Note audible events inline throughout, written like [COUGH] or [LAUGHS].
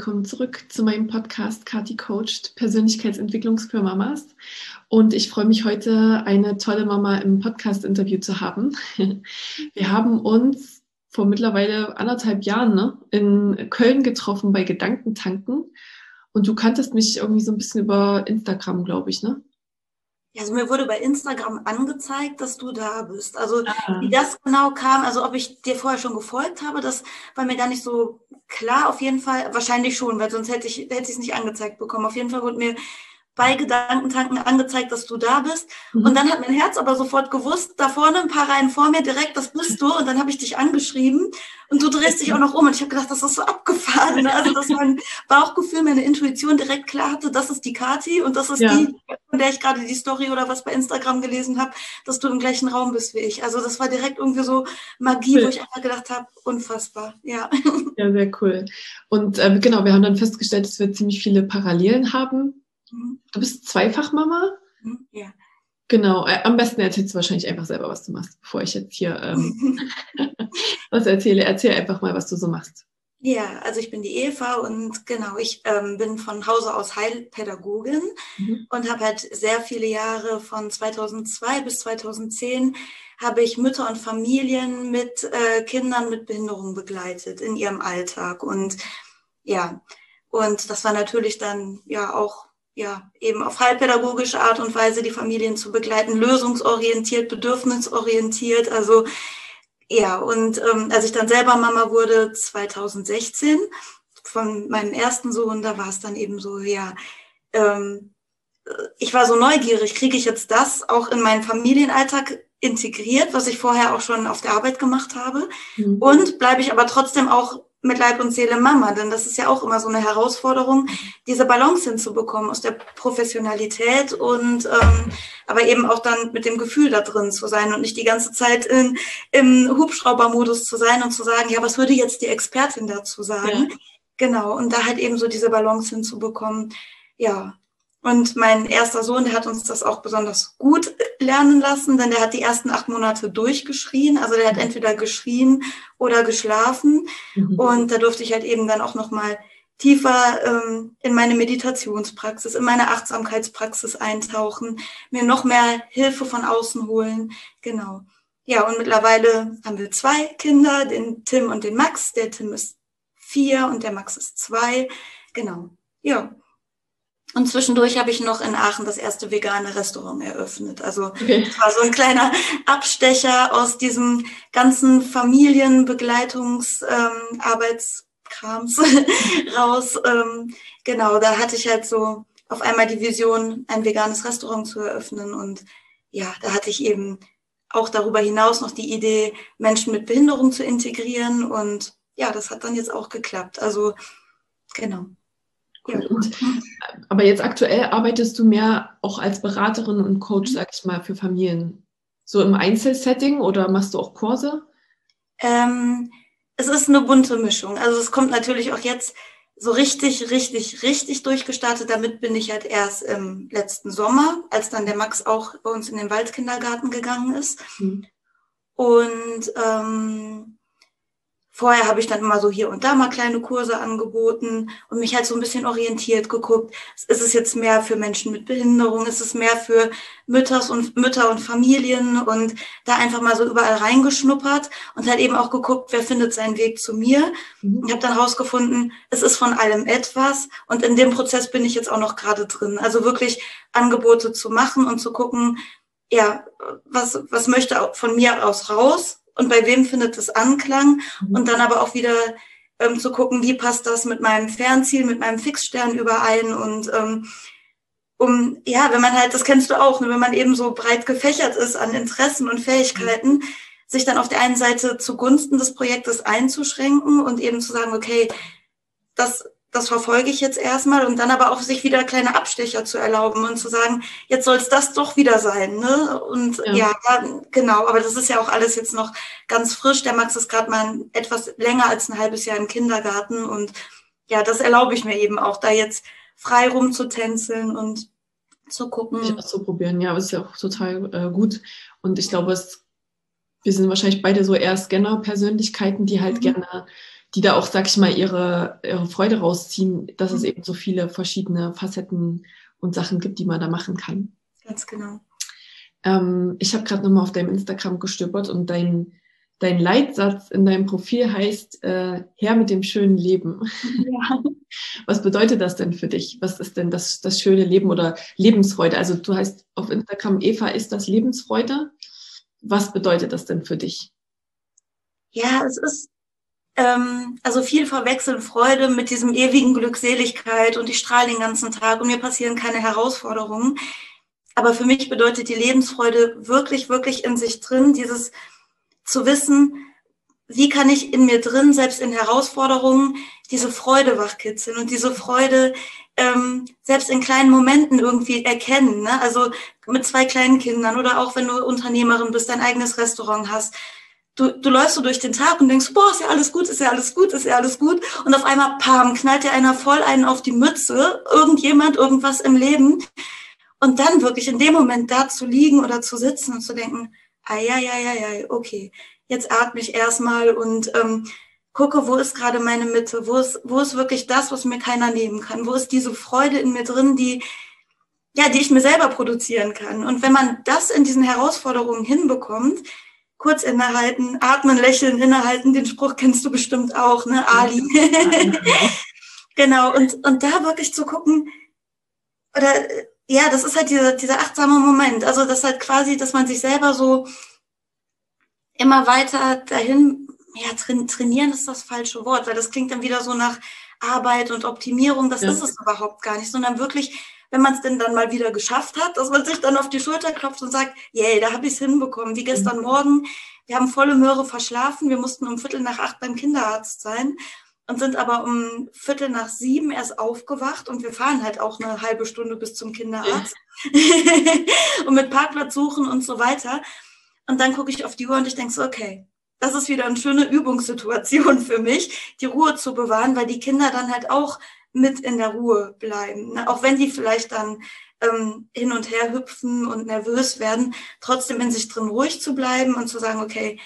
Willkommen zurück zu meinem Podcast Kati Coached Persönlichkeitsentwicklung für Mamas. Und ich freue mich heute, eine tolle Mama im Podcast-Interview zu haben. [LAUGHS] Wir haben uns vor mittlerweile anderthalb Jahren ne, in Köln getroffen bei Gedankentanken. Und du kanntest mich irgendwie so ein bisschen über Instagram, glaube ich, ne? Also mir wurde bei Instagram angezeigt, dass du da bist. Also ah. wie das genau kam, also ob ich dir vorher schon gefolgt habe, das war mir gar nicht so klar. Auf jeden Fall, wahrscheinlich schon, weil sonst hätte ich hätte ich es nicht angezeigt bekommen. Auf jeden Fall wurde mir bei Gedankentanken angezeigt, dass du da bist. Mhm. Und dann hat mein Herz aber sofort gewusst, da vorne ein paar Reihen vor mir direkt, das bist du. Und dann habe ich dich angeschrieben und du drehst dich auch noch um. Und ich habe gedacht, das ist so abgefahren. Ne? Also, dass mein Bauchgefühl, meine Intuition direkt klar hatte, das ist die Kati und das ist ja. die, von der ich gerade die Story oder was bei Instagram gelesen habe, dass du im gleichen Raum bist wie ich. Also, das war direkt irgendwie so Magie, cool. wo ich einfach gedacht habe, unfassbar. Ja. Ja, sehr cool. Und äh, genau, wir haben dann festgestellt, dass wir ziemlich viele Parallelen haben Du bist Zweifachmama? Mhm, ja. Genau, äh, am besten erzählst du wahrscheinlich einfach selber, was du machst, bevor ich jetzt hier ähm, [LAUGHS] was erzähle. Erzähl einfach mal, was du so machst. Ja, also ich bin die Eva und genau, ich ähm, bin von Hause aus Heilpädagogin mhm. und habe halt sehr viele Jahre von 2002 bis 2010 habe ich Mütter und Familien mit äh, Kindern mit Behinderung begleitet in ihrem Alltag und ja, und das war natürlich dann ja auch ja, eben auf heilpädagogische Art und Weise die Familien zu begleiten, lösungsorientiert, bedürfnisorientiert. Also ja, und ähm, als ich dann selber Mama wurde, 2016, von meinem ersten Sohn, da war es dann eben so, ja, ähm, ich war so neugierig, kriege ich jetzt das auch in meinen Familienalltag integriert, was ich vorher auch schon auf der Arbeit gemacht habe? Mhm. Und bleibe ich aber trotzdem auch mit Leib und Seele Mama, denn das ist ja auch immer so eine Herausforderung, diese Balance hinzubekommen aus der Professionalität und ähm, aber eben auch dann mit dem Gefühl da drin zu sein und nicht die ganze Zeit in, im Hubschraubermodus zu sein und zu sagen, ja, was würde jetzt die Expertin dazu sagen? Ja. Genau, und da halt eben so diese Balance hinzubekommen. Ja, und mein erster Sohn, der hat uns das auch besonders gut lernen lassen, denn der hat die ersten acht Monate durchgeschrien. Also der hat entweder geschrien oder geschlafen. Mhm. Und da durfte ich halt eben dann auch nochmal tiefer ähm, in meine Meditationspraxis, in meine Achtsamkeitspraxis eintauchen, mir noch mehr Hilfe von außen holen. Genau. Ja, und mittlerweile haben wir zwei Kinder, den Tim und den Max. Der Tim ist vier und der Max ist zwei. Genau. Ja, und zwischendurch habe ich noch in Aachen das erste vegane Restaurant eröffnet. Also okay. das war so ein kleiner Abstecher aus diesem ganzen Familienbegleitungsarbeitskrams ähm, [LAUGHS] raus. Ähm, genau, da hatte ich halt so auf einmal die Vision, ein veganes Restaurant zu eröffnen. Und ja, da hatte ich eben auch darüber hinaus noch die Idee, Menschen mit Behinderung zu integrieren. Und ja, das hat dann jetzt auch geklappt. Also genau. Und, aber jetzt aktuell arbeitest du mehr auch als Beraterin und Coach, sag ich mal, für Familien. So im Einzelsetting oder machst du auch Kurse? Ähm, es ist eine bunte Mischung. Also es kommt natürlich auch jetzt so richtig, richtig, richtig durchgestartet. Damit bin ich halt erst im letzten Sommer, als dann der Max auch bei uns in den Waldkindergarten gegangen ist. Mhm. Und ähm, Vorher habe ich dann immer so hier und da mal kleine Kurse angeboten und mich halt so ein bisschen orientiert geguckt. Ist es jetzt mehr für Menschen mit Behinderung? Ist es mehr für Mütters und Mütter und Familien? Und da einfach mal so überall reingeschnuppert und halt eben auch geguckt, wer findet seinen Weg zu mir. Mhm. Ich habe dann rausgefunden, es ist von allem etwas. Und in dem Prozess bin ich jetzt auch noch gerade drin. Also wirklich Angebote zu machen und zu gucken, ja, was, was möchte von mir aus raus? Und bei wem findet es Anklang? Mhm. und dann aber auch wieder ähm, zu gucken, wie passt das mit meinem Fernziel, mit meinem Fixstern überein? Und ähm, um, ja, wenn man halt, das kennst du auch, ne, wenn man eben so breit gefächert ist an Interessen und Fähigkeiten, sich dann auf der einen Seite zugunsten des Projektes einzuschränken und eben zu sagen, okay, das, das verfolge ich jetzt erstmal und dann aber auch sich wieder kleine Abstecher zu erlauben und zu sagen, jetzt soll es das doch wieder sein. Ne? Und ja. ja. genau, aber das ist ja auch alles jetzt noch ganz frisch. Der Max ist gerade mal etwas länger als ein halbes Jahr im Kindergarten und ja, das erlaube ich mir eben auch, da jetzt frei rumzutänzeln und zu gucken. Ich auszuprobieren, ja, ist ja auch total äh, gut. Und ich glaube, es, wir sind wahrscheinlich beide so eher Scanner-Persönlichkeiten, die halt mhm. gerne die da auch, sag ich mal, ihre, ihre Freude rausziehen, dass es mhm. eben so viele verschiedene Facetten und Sachen gibt, die man da machen kann. Ganz genau. Ähm, ich habe gerade nochmal auf deinem Instagram gestöbert und dein, dein Leitsatz in deinem Profil heißt äh, Herr mit dem schönen Leben. Ja. [LAUGHS] Was bedeutet das denn für dich? Was ist denn das, das schöne Leben oder Lebensfreude? Also du heißt auf Instagram, Eva ist das Lebensfreude. Was bedeutet das denn für dich? Ja, es ist also viel verwechseln Freude mit diesem ewigen Glückseligkeit und ich strahle den ganzen Tag und mir passieren keine Herausforderungen. Aber für mich bedeutet die Lebensfreude wirklich, wirklich in sich drin, dieses zu wissen, wie kann ich in mir drin, selbst in Herausforderungen, diese Freude wachkitzeln und diese Freude ähm, selbst in kleinen Momenten irgendwie erkennen. Ne? Also mit zwei kleinen Kindern oder auch wenn du Unternehmerin bist, dein eigenes Restaurant hast, du, du läufst so durch den Tag und denkst, boah, ist ja alles gut, ist ja alles gut, ist ja alles gut. Und auf einmal, pam, knallt dir einer voll einen auf die Mütze, irgendjemand, irgendwas im Leben. Und dann wirklich in dem Moment da zu liegen oder zu sitzen und zu denken, ja, ja, ja, ja, okay, jetzt atme ich erstmal und ähm, gucke, wo ist gerade meine Mitte, wo ist, wo ist wirklich das, was mir keiner nehmen kann, wo ist diese Freude in mir drin, die, ja, die ich mir selber produzieren kann. Und wenn man das in diesen Herausforderungen hinbekommt, kurz innehalten, atmen, lächeln, innehalten, den Spruch kennst du bestimmt auch, ne, Ali. [LAUGHS] genau, und, und da wirklich zu gucken, oder ja, das ist halt dieser, dieser achtsame Moment. Also das halt quasi, dass man sich selber so immer weiter dahin, ja, trainieren ist das falsche Wort, weil das klingt dann wieder so nach Arbeit und Optimierung. Das ja. ist es überhaupt gar nicht, sondern wirklich wenn man es denn dann mal wieder geschafft hat, dass man sich dann auf die Schulter klopft und sagt, yay, da habe ich es hinbekommen. Wie gestern mhm. Morgen, wir haben volle Möhre verschlafen, wir mussten um Viertel nach acht beim Kinderarzt sein und sind aber um Viertel nach sieben erst aufgewacht und wir fahren halt auch eine halbe Stunde bis zum Kinderarzt [LAUGHS] und mit Parkplatz suchen und so weiter. Und dann gucke ich auf die Uhr und ich denke so, okay, das ist wieder eine schöne Übungssituation für mich, die Ruhe zu bewahren, weil die Kinder dann halt auch mit in der Ruhe bleiben. Ne? Auch wenn die vielleicht dann ähm, hin und her hüpfen und nervös werden, trotzdem in sich drin ruhig zu bleiben und zu sagen, okay,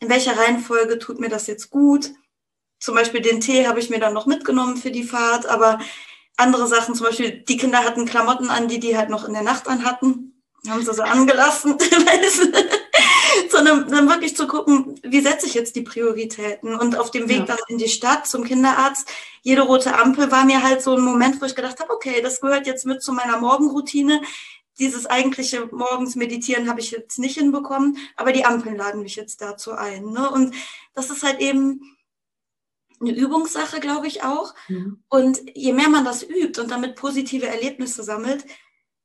in welcher Reihenfolge tut mir das jetzt gut? Zum Beispiel den Tee habe ich mir dann noch mitgenommen für die Fahrt, aber andere Sachen, zum Beispiel die Kinder hatten Klamotten an, die die halt noch in der Nacht anhatten, haben sie so angelassen. [LAUGHS] sondern dann wirklich zu gucken, wie setze ich jetzt die Prioritäten? Und auf dem Weg ja. dann in die Stadt zum Kinderarzt, jede rote Ampel war mir halt so ein Moment, wo ich gedacht habe, okay, das gehört jetzt mit zu meiner Morgenroutine. Dieses eigentliche morgens Meditieren habe ich jetzt nicht hinbekommen, aber die Ampeln laden mich jetzt dazu ein. Ne? Und das ist halt eben eine Übungssache, glaube ich auch. Mhm. Und je mehr man das übt und damit positive Erlebnisse sammelt,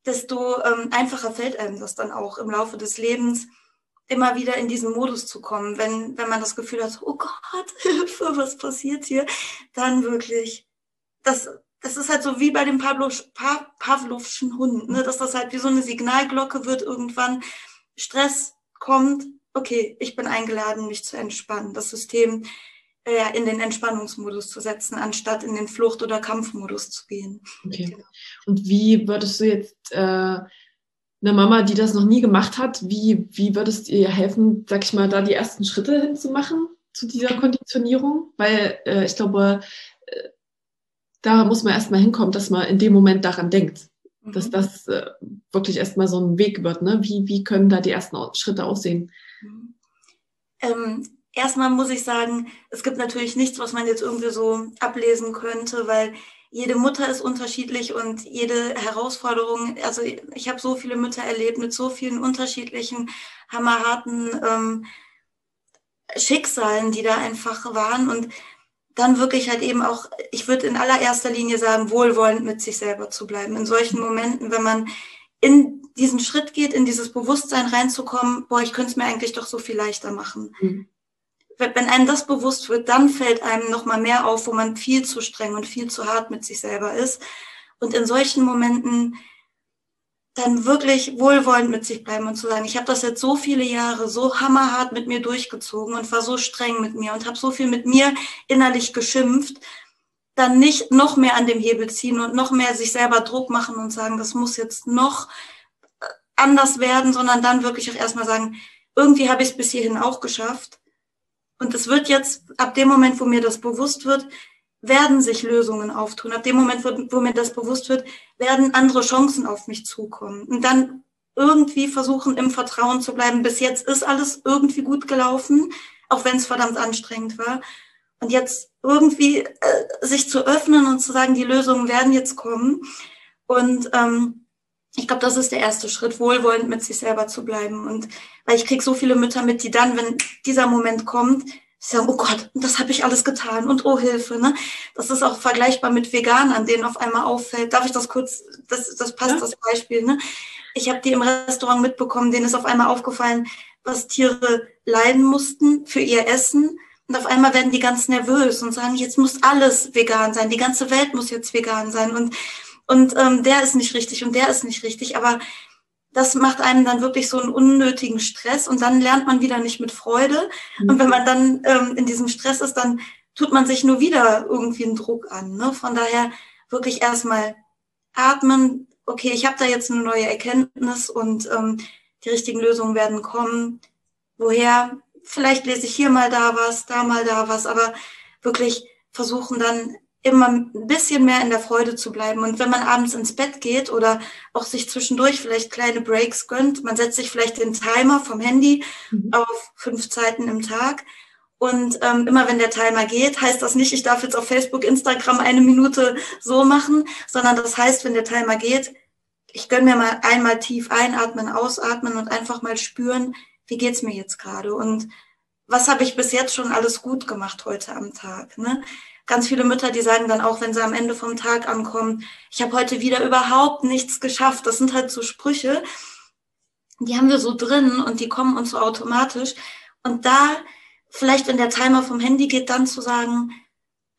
desto ähm, einfacher fällt einem das dann auch im Laufe des Lebens immer wieder in diesen Modus zu kommen, wenn, wenn man das Gefühl hat, oh Gott, [LAUGHS] Hilfe, was passiert hier, dann wirklich, das, das ist halt so wie bei dem Pavlovschen Hund, ne? dass das halt wie so eine Signalglocke wird irgendwann, Stress kommt, okay, ich bin eingeladen, mich zu entspannen, das System äh, in den Entspannungsmodus zu setzen, anstatt in den Flucht- oder Kampfmodus zu gehen. Okay. Genau. Und wie würdest du jetzt äh, eine Mama, die das noch nie gemacht hat, wie, wie würdest du ihr helfen, sag ich mal, da die ersten Schritte hinzumachen zu dieser Konditionierung? Weil äh, ich glaube, äh, da muss man erstmal hinkommen, dass man in dem Moment daran denkt, mhm. dass das äh, wirklich erstmal so ein Weg wird. Ne? Wie, wie können da die ersten Schritte aussehen? Mhm. Ähm, erstmal muss ich sagen, es gibt natürlich nichts, was man jetzt irgendwie so ablesen könnte, weil jede Mutter ist unterschiedlich und jede Herausforderung, also ich habe so viele Mütter erlebt mit so vielen unterschiedlichen, hammerharten ähm, Schicksalen, die da einfach waren und dann wirklich halt eben auch, ich würde in allererster Linie sagen, wohlwollend mit sich selber zu bleiben. In solchen Momenten, wenn man in diesen Schritt geht, in dieses Bewusstsein reinzukommen, boah, ich könnte es mir eigentlich doch so viel leichter machen. Mhm. Wenn einem das bewusst wird, dann fällt einem nochmal mehr auf, wo man viel zu streng und viel zu hart mit sich selber ist. Und in solchen Momenten dann wirklich wohlwollend mit sich bleiben und zu sagen, ich habe das jetzt so viele Jahre so hammerhart mit mir durchgezogen und war so streng mit mir und habe so viel mit mir innerlich geschimpft, dann nicht noch mehr an dem Hebel ziehen und noch mehr sich selber Druck machen und sagen, das muss jetzt noch äh, anders werden, sondern dann wirklich auch erstmal sagen, irgendwie habe ich es bis hierhin auch geschafft. Und es wird jetzt, ab dem Moment, wo mir das bewusst wird, werden sich Lösungen auftun. Ab dem Moment, wo, wo mir das bewusst wird, werden andere Chancen auf mich zukommen. Und dann irgendwie versuchen, im Vertrauen zu bleiben. Bis jetzt ist alles irgendwie gut gelaufen, auch wenn es verdammt anstrengend war. Und jetzt irgendwie äh, sich zu öffnen und zu sagen, die Lösungen werden jetzt kommen. Und ähm, ich glaube, das ist der erste Schritt, wohlwollend mit sich selber zu bleiben. Und weil ich kriege so viele Mütter mit, die dann, wenn dieser Moment kommt, sagen, oh Gott, das habe ich alles getan und oh Hilfe. Ne? Das ist auch vergleichbar mit Veganern, denen auf einmal auffällt. Darf ich das kurz, das, das passt, ja. das Beispiel. Ne? Ich habe die im Restaurant mitbekommen, denen ist auf einmal aufgefallen, was Tiere leiden mussten für ihr Essen. Und auf einmal werden die ganz nervös und sagen, jetzt muss alles vegan sein, die ganze Welt muss jetzt vegan sein. Und, und ähm, der ist nicht richtig und der ist nicht richtig. Aber das macht einem dann wirklich so einen unnötigen Stress und dann lernt man wieder nicht mit Freude. Mhm. Und wenn man dann ähm, in diesem Stress ist, dann tut man sich nur wieder irgendwie einen Druck an. Ne? Von daher wirklich erstmal atmen. Okay, ich habe da jetzt eine neue Erkenntnis und ähm, die richtigen Lösungen werden kommen. Woher? Vielleicht lese ich hier mal da was, da mal da was, aber wirklich versuchen dann immer ein bisschen mehr in der Freude zu bleiben. Und wenn man abends ins Bett geht oder auch sich zwischendurch vielleicht kleine Breaks gönnt, man setzt sich vielleicht den Timer vom Handy mhm. auf fünf Zeiten im Tag. Und ähm, immer wenn der Timer geht, heißt das nicht, ich darf jetzt auf Facebook, Instagram eine Minute so machen, sondern das heißt, wenn der Timer geht, ich gönn mir mal einmal tief einatmen, ausatmen und einfach mal spüren, wie geht's mir jetzt gerade und was habe ich bis jetzt schon alles gut gemacht heute am Tag. Ne? Ganz viele Mütter, die sagen dann auch, wenn sie am Ende vom Tag ankommen, ich habe heute wieder überhaupt nichts geschafft. Das sind halt so Sprüche, die haben wir so drin und die kommen uns so automatisch. Und da vielleicht, wenn der Timer vom Handy geht, dann zu sagen,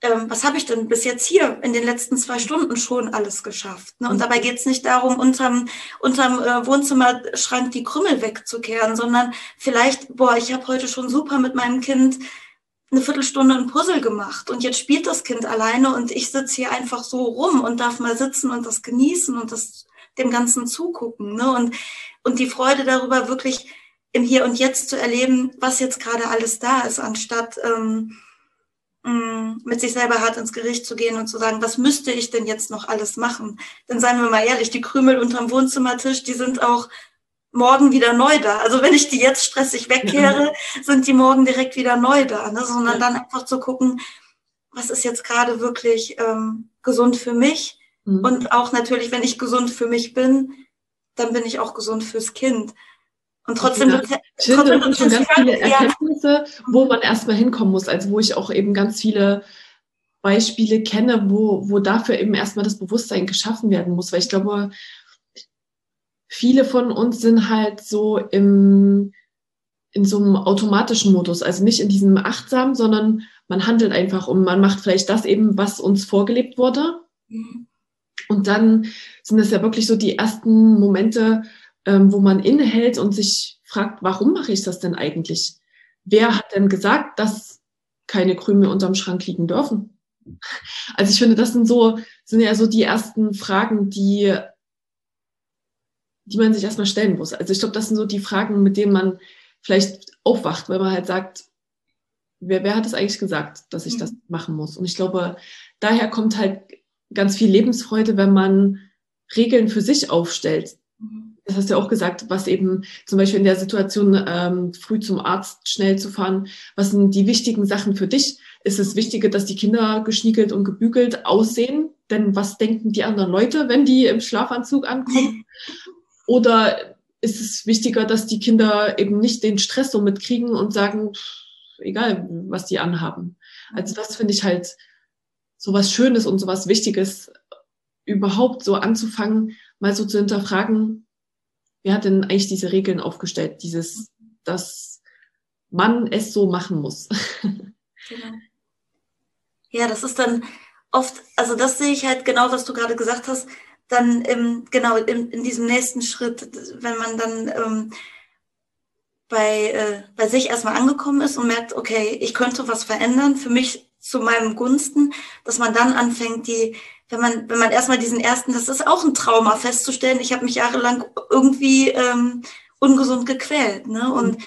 ähm, was habe ich denn bis jetzt hier in den letzten zwei Stunden schon alles geschafft? Ne? Und dabei geht es nicht darum, unterm, unterm äh, Wohnzimmerschrank die Krümmel wegzukehren, sondern vielleicht, boah, ich habe heute schon super mit meinem Kind eine Viertelstunde ein Puzzle gemacht und jetzt spielt das Kind alleine und ich sitze hier einfach so rum und darf mal sitzen und das genießen und das dem Ganzen zugucken. Ne? Und, und die Freude darüber wirklich im Hier und Jetzt zu erleben, was jetzt gerade alles da ist, anstatt ähm, mm, mit sich selber hart ins Gericht zu gehen und zu sagen, was müsste ich denn jetzt noch alles machen? Denn seien wir mal ehrlich, die Krümel unterm Wohnzimmertisch, die sind auch morgen wieder neu da. Also wenn ich die jetzt stressig wegkehre, ja. [LAUGHS] sind die morgen direkt wieder neu da. Ne? Sondern ja. dann einfach zu gucken, was ist jetzt gerade wirklich ähm, gesund für mich. Mhm. Und auch natürlich, wenn ich gesund für mich bin, dann bin ich auch gesund fürs Kind. Und trotzdem, ja, trotzdem das schon ganz viele Erkenntnisse, wo man erstmal hinkommen muss. Also wo ich auch eben ganz viele Beispiele kenne, wo, wo dafür eben erstmal das Bewusstsein geschaffen werden muss. Weil ich glaube, viele von uns sind halt so im, in so einem automatischen Modus, also nicht in diesem achtsam, sondern man handelt einfach und man macht vielleicht das eben, was uns vorgelebt wurde. Mhm. Und dann sind es ja wirklich so die ersten Momente, ähm, wo man innehält und sich fragt, warum mache ich das denn eigentlich? Wer hat denn gesagt, dass keine Krümel unterm Schrank liegen dürfen? Also ich finde, das sind so, sind ja so die ersten Fragen, die die man sich erstmal stellen muss. Also ich glaube, das sind so die Fragen, mit denen man vielleicht aufwacht, weil man halt sagt, wer, wer hat es eigentlich gesagt, dass ich mhm. das machen muss? Und ich glaube, daher kommt halt ganz viel Lebensfreude, wenn man Regeln für sich aufstellt. Mhm. Das hast du ja auch gesagt, was eben zum Beispiel in der Situation, ähm, früh zum Arzt schnell zu fahren, was sind die wichtigen Sachen für dich? Ist es wichtiger, dass die Kinder geschniegelt und gebügelt aussehen? Denn was denken die anderen Leute, wenn die im Schlafanzug ankommen? [LAUGHS] Oder ist es wichtiger, dass die Kinder eben nicht den Stress so mitkriegen und sagen, egal, was die anhaben. Also das finde ich halt so was Schönes und so was Wichtiges, überhaupt so anzufangen, mal so zu hinterfragen, wer hat denn eigentlich diese Regeln aufgestellt? Dieses, dass man es so machen muss. [LAUGHS] Genau. Ja, das ist dann oft, also das sehe ich halt genau, was du gerade gesagt hast, dann im, genau in, in diesem nächsten Schritt, wenn man dann ähm, bei, äh, bei sich erstmal angekommen ist und merkt, okay, ich könnte was verändern für mich zu meinem Gunsten, dass man dann anfängt, die, wenn man, wenn man erstmal diesen ersten, das ist auch ein Trauma festzustellen, ich habe mich jahrelang irgendwie ähm, ungesund gequält. Ne? Und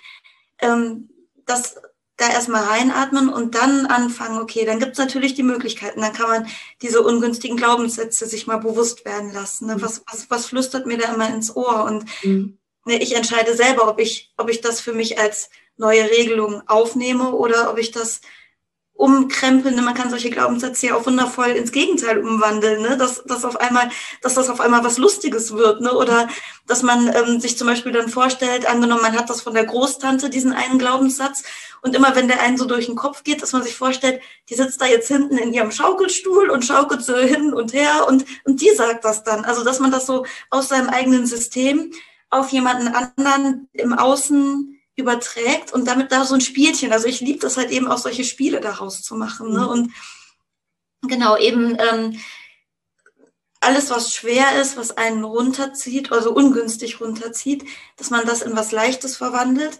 ähm, das da erstmal reinatmen und dann anfangen, okay, dann gibt es natürlich die Möglichkeiten, dann kann man diese ungünstigen Glaubenssätze sich mal bewusst werden lassen. Ne? Mhm. Was, was, was flüstert mir da immer ins Ohr? Und mhm. ne, ich entscheide selber, ob ich, ob ich das für mich als neue Regelung aufnehme oder ob ich das umkrempeln. Man kann solche Glaubenssätze ja auch wundervoll ins Gegenteil umwandeln, ne? dass, dass, auf einmal, dass das auf einmal was Lustiges wird. Ne? Oder dass man ähm, sich zum Beispiel dann vorstellt, angenommen, man hat das von der Großtante, diesen einen Glaubenssatz, und immer wenn der einen so durch den Kopf geht, dass man sich vorstellt, die sitzt da jetzt hinten in ihrem Schaukelstuhl und schaukelt so hin und her und, und die sagt das dann. Also dass man das so aus seinem eigenen System auf jemanden anderen im Außen überträgt und damit da so ein Spielchen. Also ich liebe das halt eben auch solche Spiele daraus zu machen. Ne? Mhm. Und genau, eben ähm, alles, was schwer ist, was einen runterzieht, also ungünstig runterzieht, dass man das in was Leichtes verwandelt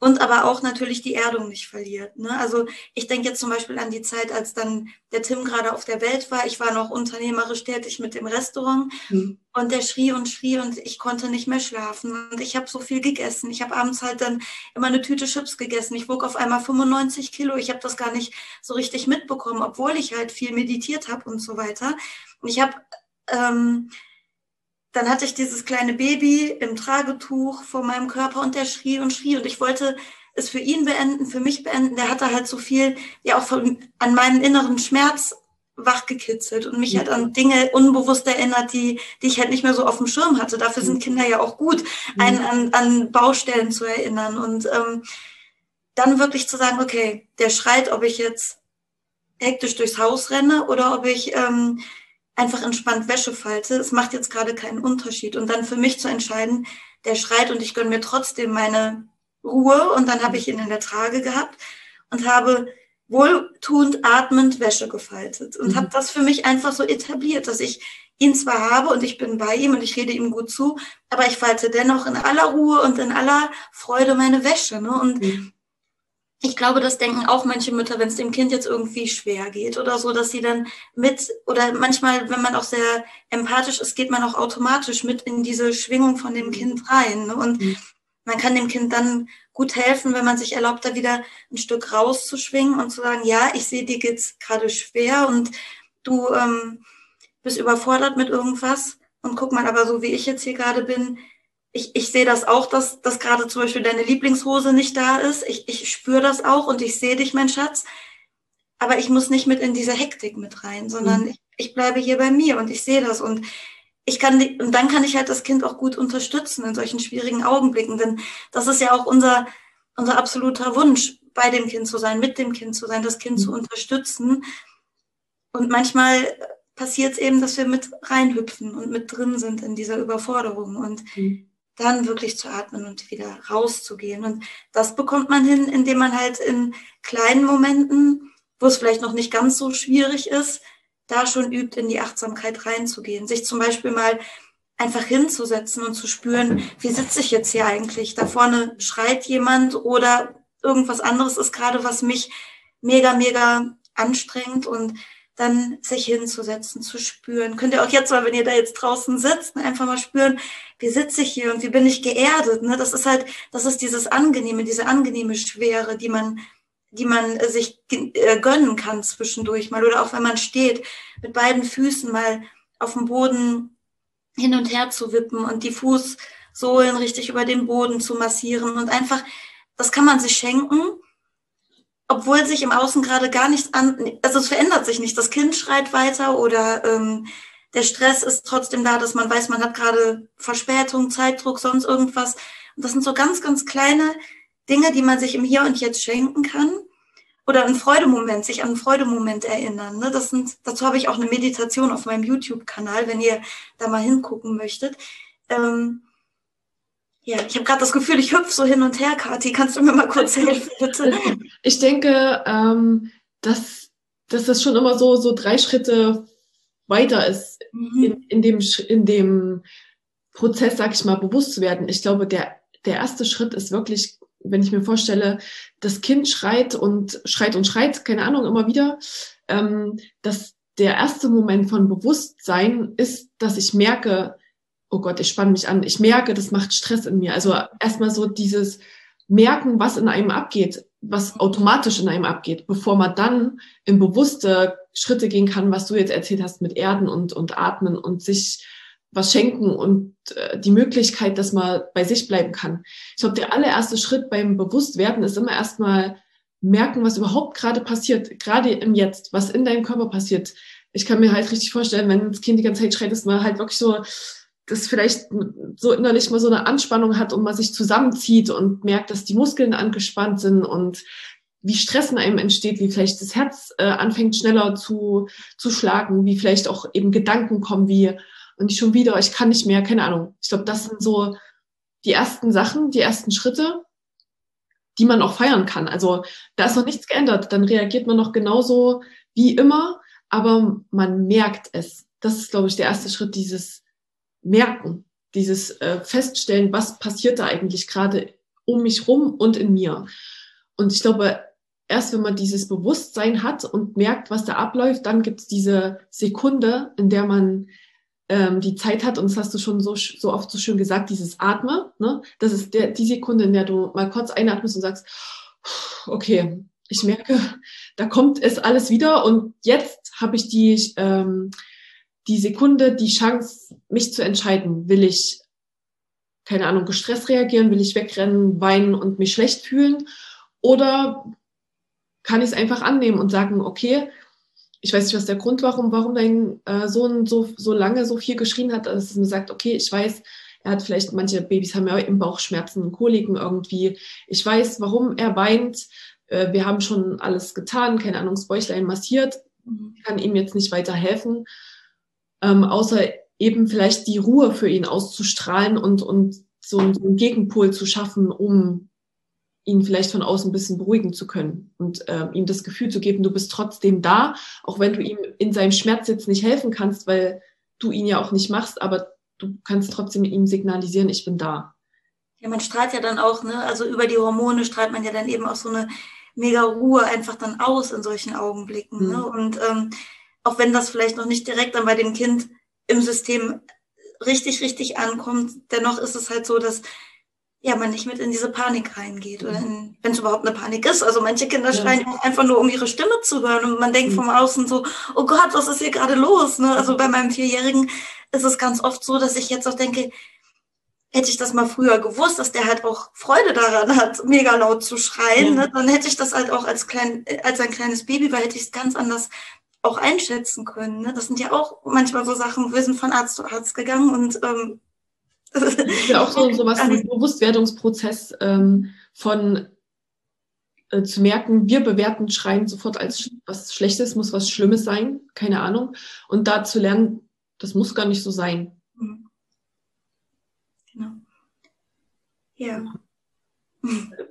und aber auch natürlich die Erdung nicht verliert. Ne? Also ich denke jetzt zum Beispiel an die Zeit, als dann der Tim gerade auf der Welt war. Ich war noch unternehmerisch tätig mit dem Restaurant mhm. und der schrie und schrie und ich konnte nicht mehr schlafen und ich habe so viel gegessen. Ich habe abends halt dann immer eine Tüte Chips gegessen. Ich wog auf einmal 95 Kilo. Ich habe das gar nicht so richtig mitbekommen, obwohl ich halt viel meditiert habe und so weiter. Und ich habe ähm, dann hatte ich dieses kleine Baby im Tragetuch vor meinem Körper und der schrie und schrie und ich wollte es für ihn beenden, für mich beenden. Der hatte halt so viel, ja auch von, an meinen inneren Schmerz wachgekitzelt und mich halt an Dinge unbewusst erinnert, die, die ich halt nicht mehr so auf dem Schirm hatte. Dafür sind Kinder ja auch gut, einen an, an Baustellen zu erinnern und ähm, dann wirklich zu sagen, okay, der schreit, ob ich jetzt hektisch durchs Haus renne oder ob ich ähm, einfach entspannt Wäsche falte. Es macht jetzt gerade keinen Unterschied. Und dann für mich zu entscheiden, der schreit und ich gönne mir trotzdem meine Ruhe. Und dann habe ich ihn in der Trage gehabt und habe wohltuend atmend Wäsche gefaltet und mhm. habe das für mich einfach so etabliert, dass ich ihn zwar habe und ich bin bei ihm und ich rede ihm gut zu, aber ich falte dennoch in aller Ruhe und in aller Freude meine Wäsche. Ne? Und mhm ich glaube, das denken auch manche Mütter, wenn es dem Kind jetzt irgendwie schwer geht oder so, dass sie dann mit oder manchmal, wenn man auch sehr empathisch ist, geht man auch automatisch mit in diese Schwingung von dem Kind rein. Ne? Und mhm. man kann dem Kind dann gut helfen, wenn man sich erlaubt, da wieder ein Stück rauszuschwingen und zu sagen, ja, ich sehe, dir geht's gerade schwer und du ähm, bist überfordert mit irgendwas. Und guck mal, aber so wie ich jetzt hier gerade bin, ich, ich sehe das auch, dass, dass gerade zum Beispiel deine Lieblingshose nicht da ist. Ich, ich spüre das auch und ich sehe dich, mein Schatz. Aber ich muss nicht mit in diese Hektik mit rein, sondern mhm. ich, ich bleibe hier bei mir und ich sehe das und ich kann und dann kann ich halt das Kind auch gut unterstützen in solchen schwierigen Augenblicken, denn das ist ja auch unser unser absoluter Wunsch, bei dem Kind zu sein, mit dem Kind zu sein, das Kind mhm. zu unterstützen. Und manchmal passiert es eben, dass wir mit reinhüpfen und mit drin sind in dieser Überforderung. Und mhm dann wirklich zu atmen und wieder rauszugehen. Und das bekommt man hin, indem man halt in kleinen Momenten, wo es vielleicht noch nicht ganz so schwierig ist, da schon übt, in die Achtsamkeit reinzugehen. Sich zum Beispiel mal einfach hinzusetzen und zu spüren, wie sitze ich jetzt hier eigentlich? Da vorne schreit jemand oder irgendwas anderes ist gerade, was mich mega, mega anstrengt und dann sich hinzusetzen, zu spüren. Könnt ihr auch jetzt mal, wenn ihr da jetzt draußen sitzt, einfach mal spüren, wie sitze ich hier und wie bin ich geerdet. Ne? Das ist halt, das ist dieses Angenehme, diese angenehme Schwere, die man, die man sich äh, gönnen kann zwischendurch mal. Oder auch wenn man steht, mit beiden Füßen mal auf dem Boden hin und her zu wippen und die Fußsohlen richtig über den Boden zu massieren und einfach, das kann man sich schenken obwohl sich im Außen gerade gar nichts an, also es verändert sich nicht. Das Kind schreit weiter oder ähm, der Stress ist trotzdem da, dass man weiß, man hat gerade Verspätung, Zeitdruck, sonst irgendwas. Und das sind so ganz, ganz kleine Dinge, die man sich im Hier und Jetzt schenken kann. Oder einen Freudemoment, sich an einen Freudemoment erinnern. Ne? Das sind, dazu habe ich auch eine Meditation auf meinem YouTube-Kanal, wenn ihr da mal hingucken möchtet. Ähm, Ja, ich habe gerade das Gefühl, ich hüpfe so hin und her, Kathi. Kannst du mir mal kurz helfen, bitte? [LAUGHS] Ich denke, ähm, dass, dass das schon immer so, so drei Schritte weiter ist mhm. in, in, dem, in dem Prozess, sag ich mal, bewusst zu werden. Ich glaube, der, der erste Schritt ist wirklich, wenn ich mir vorstelle, das Kind schreit und schreit und schreit, keine Ahnung, immer wieder, ähm, dass der erste Moment von Bewusstsein ist, dass ich merke, oh Gott, ich spanne mich an. Ich merke, das macht Stress in mir. Also erstmal so dieses Merken, was in einem abgeht, was automatisch in einem abgeht, bevor man dann in bewusste Schritte gehen kann, was du jetzt erzählt hast mit Erden und, und Atmen und sich was schenken und äh, die Möglichkeit, dass man bei sich bleiben kann. Ich glaube, der allererste Schritt beim Bewusstwerden ist immer erstmal merken, was überhaupt gerade passiert, gerade im Jetzt, was in deinem Körper passiert. Ich kann mir halt richtig vorstellen, wenn das Kind die ganze Zeit schreit, ist man halt wirklich so, das vielleicht so innerlich mal so eine Anspannung hat und man sich zusammenzieht und merkt, dass die Muskeln angespannt sind und wie Stress in einem entsteht, wie vielleicht das Herz äh, anfängt schneller zu, zu schlagen, wie vielleicht auch eben Gedanken kommen wie, und ich schon wieder, ich kann nicht mehr, keine Ahnung. Ich glaube, das sind so die ersten Sachen, die ersten Schritte, die man auch feiern kann. Also da ist noch nichts geändert. Dann reagiert man noch genauso wie immer, aber man merkt es. Das ist, glaube ich, der erste Schritt, dieses Merken, dieses äh, Feststellen, was passiert da eigentlich gerade um mich rum und in mir. Und ich glaube, erst wenn man dieses Bewusstsein hat und merkt, was da abläuft, dann gibt es diese Sekunde, in der man ähm, die Zeit hat, und das hast du schon so, so oft so schön gesagt, dieses Atme, ne? das ist der, die Sekunde, in der du mal kurz einatmest und sagst, okay, ich merke, da kommt es alles wieder und jetzt habe ich die, ähm, die Sekunde, die Chance, mich zu entscheiden. Will ich, keine Ahnung, gestresst reagieren? Will ich wegrennen, weinen und mich schlecht fühlen? Oder kann ich es einfach annehmen und sagen, okay, ich weiß nicht, was der Grund war, warum, warum dein äh, Sohn so, so lange so viel geschrien hat, dass es mir sagt, okay, ich weiß, er hat vielleicht, manche Babys haben ja im Bauchschmerzen, Koliken irgendwie. Ich weiß, warum er weint. Äh, wir haben schon alles getan, keine Ahnung, das Bäuchlein massiert. Ich kann ihm jetzt nicht weiter helfen, ähm, außer eben vielleicht die Ruhe für ihn auszustrahlen und, und so einen Gegenpol zu schaffen, um ihn vielleicht von außen ein bisschen beruhigen zu können und äh, ihm das Gefühl zu geben, du bist trotzdem da, auch wenn du ihm in seinem Schmerz jetzt nicht helfen kannst, weil du ihn ja auch nicht machst, aber du kannst trotzdem ihm signalisieren, ich bin da. Ja, man strahlt ja dann auch, ne, also über die Hormone strahlt man ja dann eben auch so eine mega Ruhe einfach dann aus in solchen Augenblicken. Mhm. Ne? Und ähm, auch wenn das vielleicht noch nicht direkt dann bei dem Kind im System richtig, richtig ankommt, dennoch ist es halt so, dass ja, man nicht mit in diese Panik reingeht oder wenn es überhaupt eine Panik ist. Also manche Kinder schreien ja. einfach nur, um ihre Stimme zu hören und man denkt mhm. vom Außen so, oh Gott, was ist hier gerade los? Ne? Also bei meinem Vierjährigen ist es ganz oft so, dass ich jetzt auch denke, hätte ich das mal früher gewusst, dass der halt auch Freude daran hat, mega laut zu schreien, ja. ne? dann hätte ich das halt auch als klein, als ein kleines Baby, weil hätte ich es ganz anders auch einschätzen können. Ne? Das sind ja auch manchmal so Sachen, wir sind von Arzt zu Arzt gegangen und ähm, das ist ja auch so, [LAUGHS] so was ein Bewusstwerdungsprozess ähm, von äh, zu merken, wir bewerten Schreien sofort als was Schlechtes, muss was Schlimmes sein, keine Ahnung. Und da zu lernen, das muss gar nicht so sein. Mhm. Genau. Ja. [LAUGHS]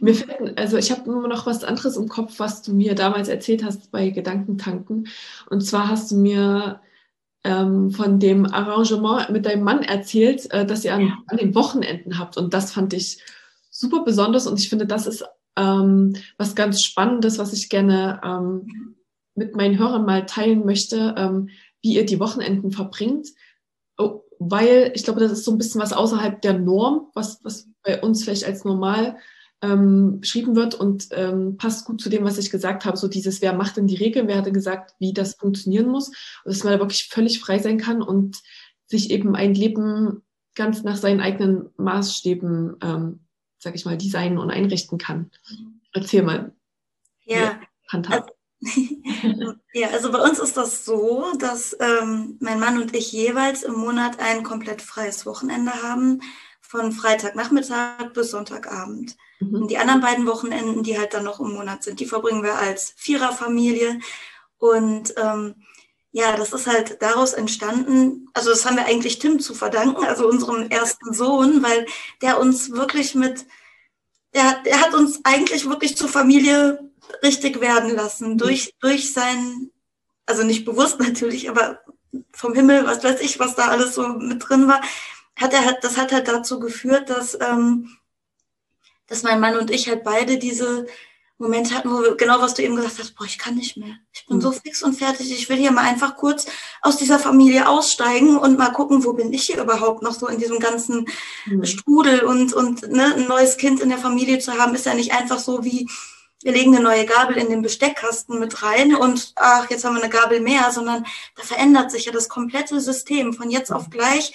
Mir fällt, also ich habe immer noch was anderes im Kopf, was du mir damals erzählt hast bei Gedankentanken. Und zwar hast du mir ähm, von dem Arrangement mit deinem Mann erzählt, äh, dass ihr an, an, den Wochenenden habt. Und das fand ich super besonders. Und ich finde, das ist ähm, was ganz Spannendes, was ich gerne ähm, mit meinen Hörern mal teilen möchte, ähm, wie ihr die Wochenenden verbringt. Oh, weil ich glaube, das ist so ein bisschen was außerhalb der Norm, was, was bei uns vielleicht als normal ähm, beschrieben wird und ähm, passt gut zu dem, was ich gesagt habe. So dieses, wer macht denn die Regeln, wer hatte gesagt, wie das funktionieren muss. Und dass man da wirklich völlig frei sein kann und sich eben ein Leben ganz nach seinen eigenen Maßstäben, ähm, sag ich mal, designen und einrichten kann. Erzähl mal. Ja. Also, [LAUGHS] ja, also bei uns ist das so, dass ähm, mein Mann und ich jeweils im Monat ein komplett freies Wochenende haben, von Freitagnachmittag bis Sonntagabend. Mhm. Und die anderen beiden Wochenenden, die halt dann noch im Monat sind, die verbringen wir als Viererfamilie. Und ähm, ja, das ist halt daraus entstanden. Also das haben wir eigentlich Tim zu verdanken, also unserem ersten Sohn, weil der uns wirklich mit, der, der hat uns eigentlich wirklich zur Familie richtig werden lassen durch, durch sein, also nicht bewusst [LAUGHS] natürlich, aber vom Himmel, was weiß ich, was da alles so mit drin war, hat er halt, das hat halt dazu geführt, dass, ähm, dass mein Mann und ich halt beide diese Momente hatten, wo wir, genau was du eben gesagt hast, boah, ich kann nicht mehr. Ich bin mhm. so fix und fertig. Ich will hier mal einfach kurz aus dieser Familie aussteigen und mal gucken, wo bin ich hier überhaupt noch so in diesem ganzen mhm. Strudel und, und ne, ein neues Kind in der Familie zu haben, ist ja nicht einfach so wie, wir legen eine neue Gabel in den Besteckkasten mit rein und ach, jetzt haben wir eine Gabel mehr, sondern da verändert sich ja das komplette System von jetzt auf gleich.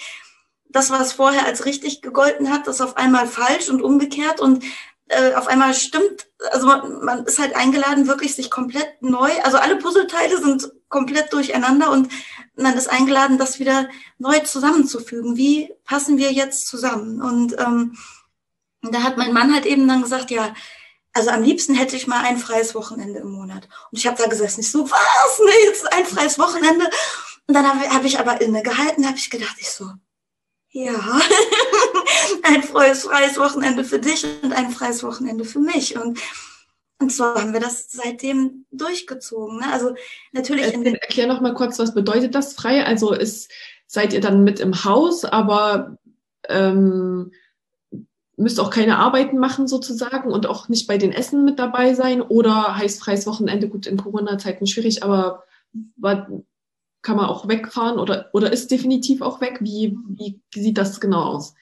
Das, was vorher als richtig gegolten hat, ist auf einmal falsch und umgekehrt und äh, auf einmal stimmt, also man, man ist halt eingeladen, wirklich sich komplett neu, also alle Puzzleteile sind komplett durcheinander und man ist eingeladen, das wieder neu zusammenzufügen. Wie passen wir jetzt zusammen? Und ähm, da hat mein Mann halt eben dann gesagt, ja, also am liebsten hätte ich mal ein freies Wochenende im Monat. Und ich habe da gesessen, ich so, was? Nee, jetzt ein freies Wochenende. Und dann habe hab ich aber innegehalten, habe ich gedacht, ich so, ja, [LAUGHS] ein freies, freies Wochenende für dich und ein freies Wochenende für mich. Und, und so haben wir das seitdem durchgezogen. Ne? Also natürlich. Äh, erklär noch mal kurz, was bedeutet das frei? Also ist, seid ihr dann mit im Haus, aber ähm, müsst auch keine Arbeiten machen sozusagen und auch nicht bei den Essen mit dabei sein oder heißt freies Wochenende, gut, in Corona-Zeiten schwierig, aber kann man auch wegfahren oder, oder ist definitiv auch weg? Wie, wie sieht das genau aus?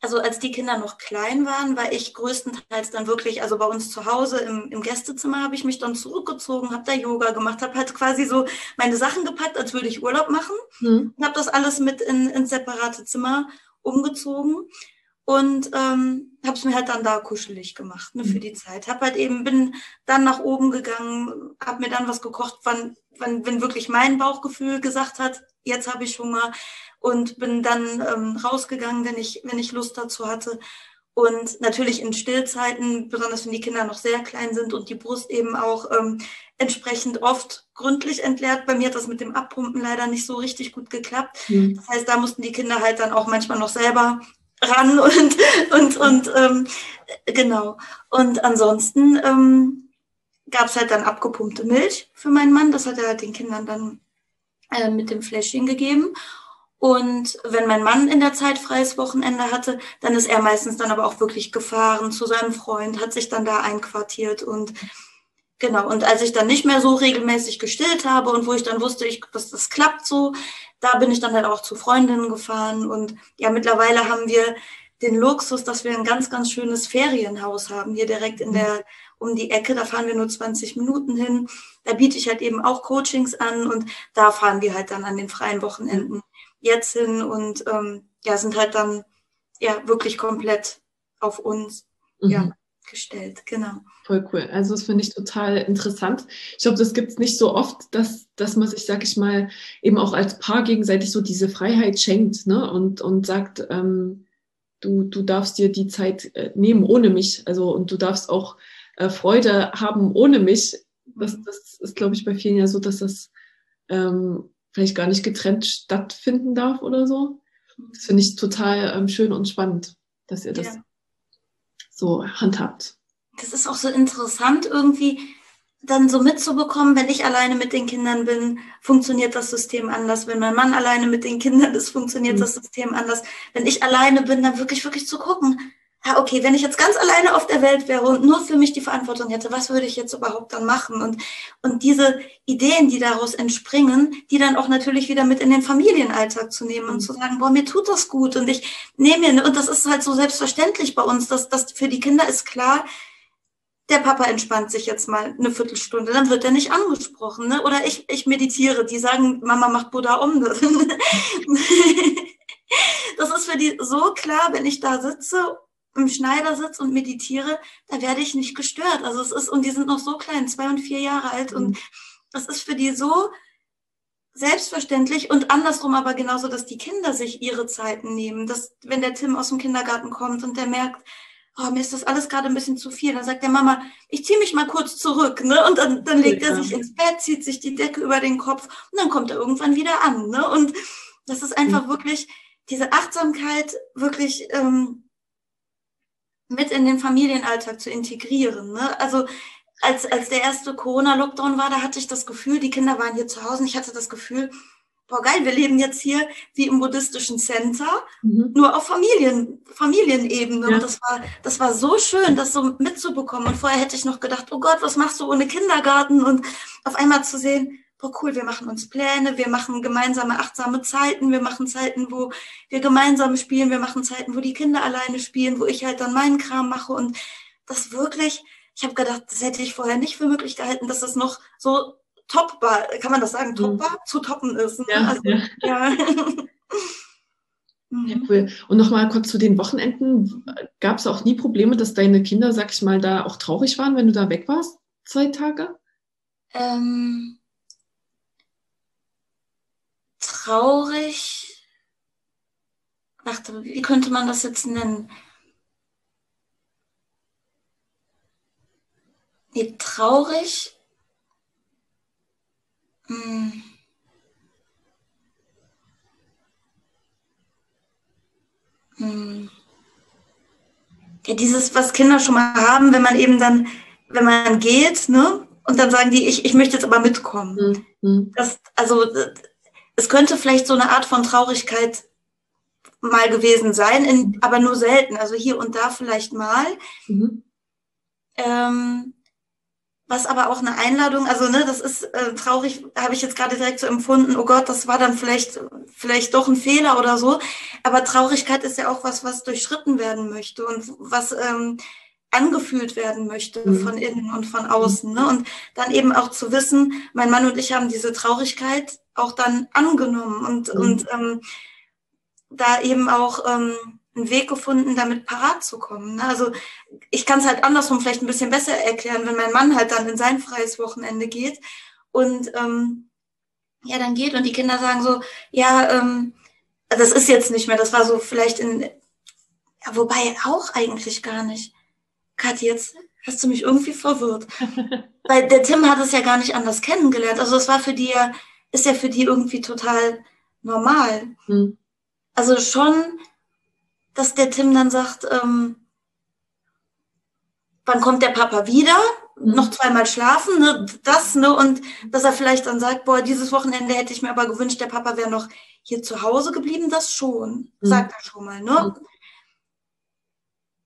Also als die Kinder noch klein waren, war ich größtenteils dann wirklich, also bei uns zu Hause im, im Gästezimmer habe ich mich dann zurückgezogen, habe da Yoga gemacht, habe halt quasi so meine Sachen gepackt, als würde ich Urlaub machen hm. und habe das alles mit in, ins separate Zimmer umgezogen und ähm, habe es mir halt dann da kuschelig gemacht ne, für mhm. die Zeit. Hab halt eben bin dann nach oben gegangen, habe mir dann was gekocht, wann, wann wenn wirklich mein Bauchgefühl gesagt hat, jetzt habe ich Hunger und bin dann ähm, rausgegangen, wenn ich wenn ich Lust dazu hatte. Und natürlich in Stillzeiten, besonders wenn die Kinder noch sehr klein sind und die Brust eben auch ähm, entsprechend oft gründlich entleert. Bei mir hat das mit dem Abpumpen leider nicht so richtig gut geklappt. Mhm. Das heißt, da mussten die Kinder halt dann auch manchmal noch selber ran [LAUGHS] und, und, und ähm, genau. Und ansonsten ähm, gab es halt dann abgepumpte Milch für meinen Mann. Das hat er halt den Kindern dann äh, mit dem Fläschchen gegeben. Und wenn mein Mann in der Zeit freies Wochenende hatte, dann ist er meistens dann aber auch wirklich gefahren zu seinem Freund, hat sich dann da einquartiert und genau. Und als ich dann nicht mehr so regelmäßig gestillt habe und wo ich dann wusste, ich, dass das klappt so, da bin ich dann halt auch zu Freundinnen gefahren und ja, mittlerweile haben wir den Luxus, dass wir ein ganz, ganz schönes Ferienhaus haben, hier direkt in der, um die Ecke, da fahren wir nur 20 Minuten hin. Da biete ich halt eben auch Coachings an und da fahren wir halt dann an den freien Wochenenden jetzt hin und ähm, ja, sind halt dann ja wirklich komplett auf uns mhm. ja, gestellt, genau. Voll cool. Also das finde ich total interessant. Ich glaube, das gibt es nicht so oft, dass, dass man sich, sag ich mal, eben auch als Paar gegenseitig so diese Freiheit schenkt ne? und, und sagt, ähm, du, du darfst dir die Zeit äh, nehmen ohne mich. Also und du darfst auch äh, Freude haben ohne mich. Das, das ist, glaube ich, bei vielen ja so, dass das ähm, vielleicht gar nicht getrennt stattfinden darf oder so. Das finde ich total ähm, schön und spannend, dass ihr das ja. So handhabt das ist auch so interessant irgendwie dann so mitzubekommen, wenn ich alleine mit den Kindern bin, funktioniert das System anders. Wenn mein Mann alleine mit den Kindern ist, funktioniert mhm. das System anders. Wenn ich alleine bin, dann wirklich, wirklich zu gucken, ja, okay, wenn ich jetzt ganz alleine auf der Welt wäre und nur für mich die Verantwortung hätte, was würde ich jetzt überhaupt dann machen? Und, und diese Ideen, die daraus entspringen, die dann auch natürlich wieder mit in den Familienalltag zu nehmen und mhm. zu sagen, boah, mir tut das gut und ich nehme mir, und das ist halt so selbstverständlich bei uns, dass, dass für die Kinder ist klar, der Papa entspannt sich jetzt mal eine Viertelstunde, dann wird er nicht angesprochen. Ne? Oder ich, ich meditiere, die sagen, Mama macht Buddha um. [LAUGHS] das ist für die so klar, wenn ich da sitze, im Schneidersitz und meditiere, da werde ich nicht gestört. Also es ist, und die sind noch so klein, zwei und vier Jahre alt. Mhm. Und das ist für die so selbstverständlich und andersrum aber genauso, dass die Kinder sich ihre Zeiten nehmen. Dass, wenn der Tim aus dem Kindergarten kommt und der merkt, oh, mir ist das alles gerade ein bisschen zu viel. Dann sagt der Mama, ich ziehe mich mal kurz zurück, ne? Und dann, dann legt ja. er sich ins Bett, zieht sich die Decke über den Kopf und dann kommt er irgendwann wieder an, ne? Und das ist einfach mhm. wirklich diese Achtsamkeit wirklich ähm, mit in den Familienalltag zu integrieren. Ne? Also als, als der erste Corona-Lockdown war, da hatte ich das Gefühl, die Kinder waren hier zu Hause und ich hatte das Gefühl, boah geil, wir leben jetzt hier wie im buddhistischen Center, mhm. nur auf Familien, Familienebene. Ja. Und das war, das war so schön, das so mitzubekommen. Und vorher hätte ich noch gedacht, oh Gott, was machst du ohne Kindergarten? Und auf einmal zu sehen, boah cool, wir machen uns Pläne, wir machen gemeinsame achtsame Zeiten, wir machen Zeiten, wo wir gemeinsam spielen, wir machen Zeiten, wo die Kinder alleine spielen, wo ich halt dann meinen Kram mache und das wirklich, ich habe gedacht, das hätte ich vorher nicht für möglich gehalten, dass das noch so toppbar, kann man das sagen, mhm. toppbar, mhm. zu toppen ist. Ne? Ja, also, ja. ja. [LAUGHS] Ja, cool. Und nochmal kurz zu den Wochenenden. Gab es auch nie Probleme, dass deine Kinder, sag ich mal, da auch traurig waren, wenn du da weg warst? Zwei Tage? Ähm, traurig. Warte, wie könnte man das jetzt nennen? Nee, traurig. Hm. Hm. Ja, dieses, was Kinder schon mal haben, wenn man eben dann, wenn man geht, ne? Und dann sagen die, ich, ich möchte jetzt aber mitkommen. Mhm. Das, also, es könnte vielleicht so eine Art von Traurigkeit mal gewesen sein, in, aber nur selten. Also hier und da vielleicht mal. Mhm. Ähm, was aber auch eine Einladung, also ne, das ist äh, traurig, habe ich jetzt gerade direkt so empfunden, oh Gott, das war dann vielleicht, vielleicht doch ein Fehler oder so. Aber Traurigkeit ist ja auch was, was durchschritten werden möchte und was ähm, angefühlt werden möchte mhm. von innen und von außen. Ne? Und dann eben auch zu wissen, mein Mann und ich haben diese Traurigkeit auch dann angenommen und, mhm. und ähm, da eben auch ähm, einen Weg gefunden, damit parat zu kommen. Ne? Also ich kann es halt andersrum vielleicht ein bisschen besser erklären, wenn mein Mann halt dann in sein freies Wochenende geht und ähm, ja dann geht und die Kinder sagen so, ja, ähm, das ist jetzt nicht mehr, das war so vielleicht in, ja, wobei auch eigentlich gar nicht. Kathi, jetzt hast du mich irgendwie verwirrt. [LAUGHS] Weil der Tim hat es ja gar nicht anders kennengelernt. Also es war für die ja, ist ja für die irgendwie total normal. Hm. Also schon dass der Tim dann sagt, ähm, wann kommt der Papa wieder? Mhm. Noch zweimal schlafen, ne? das, ne? Und dass er vielleicht dann sagt, boah, dieses Wochenende hätte ich mir aber gewünscht, der Papa wäre noch hier zu Hause geblieben, das schon, mhm. sagt er schon mal, ne? Mhm.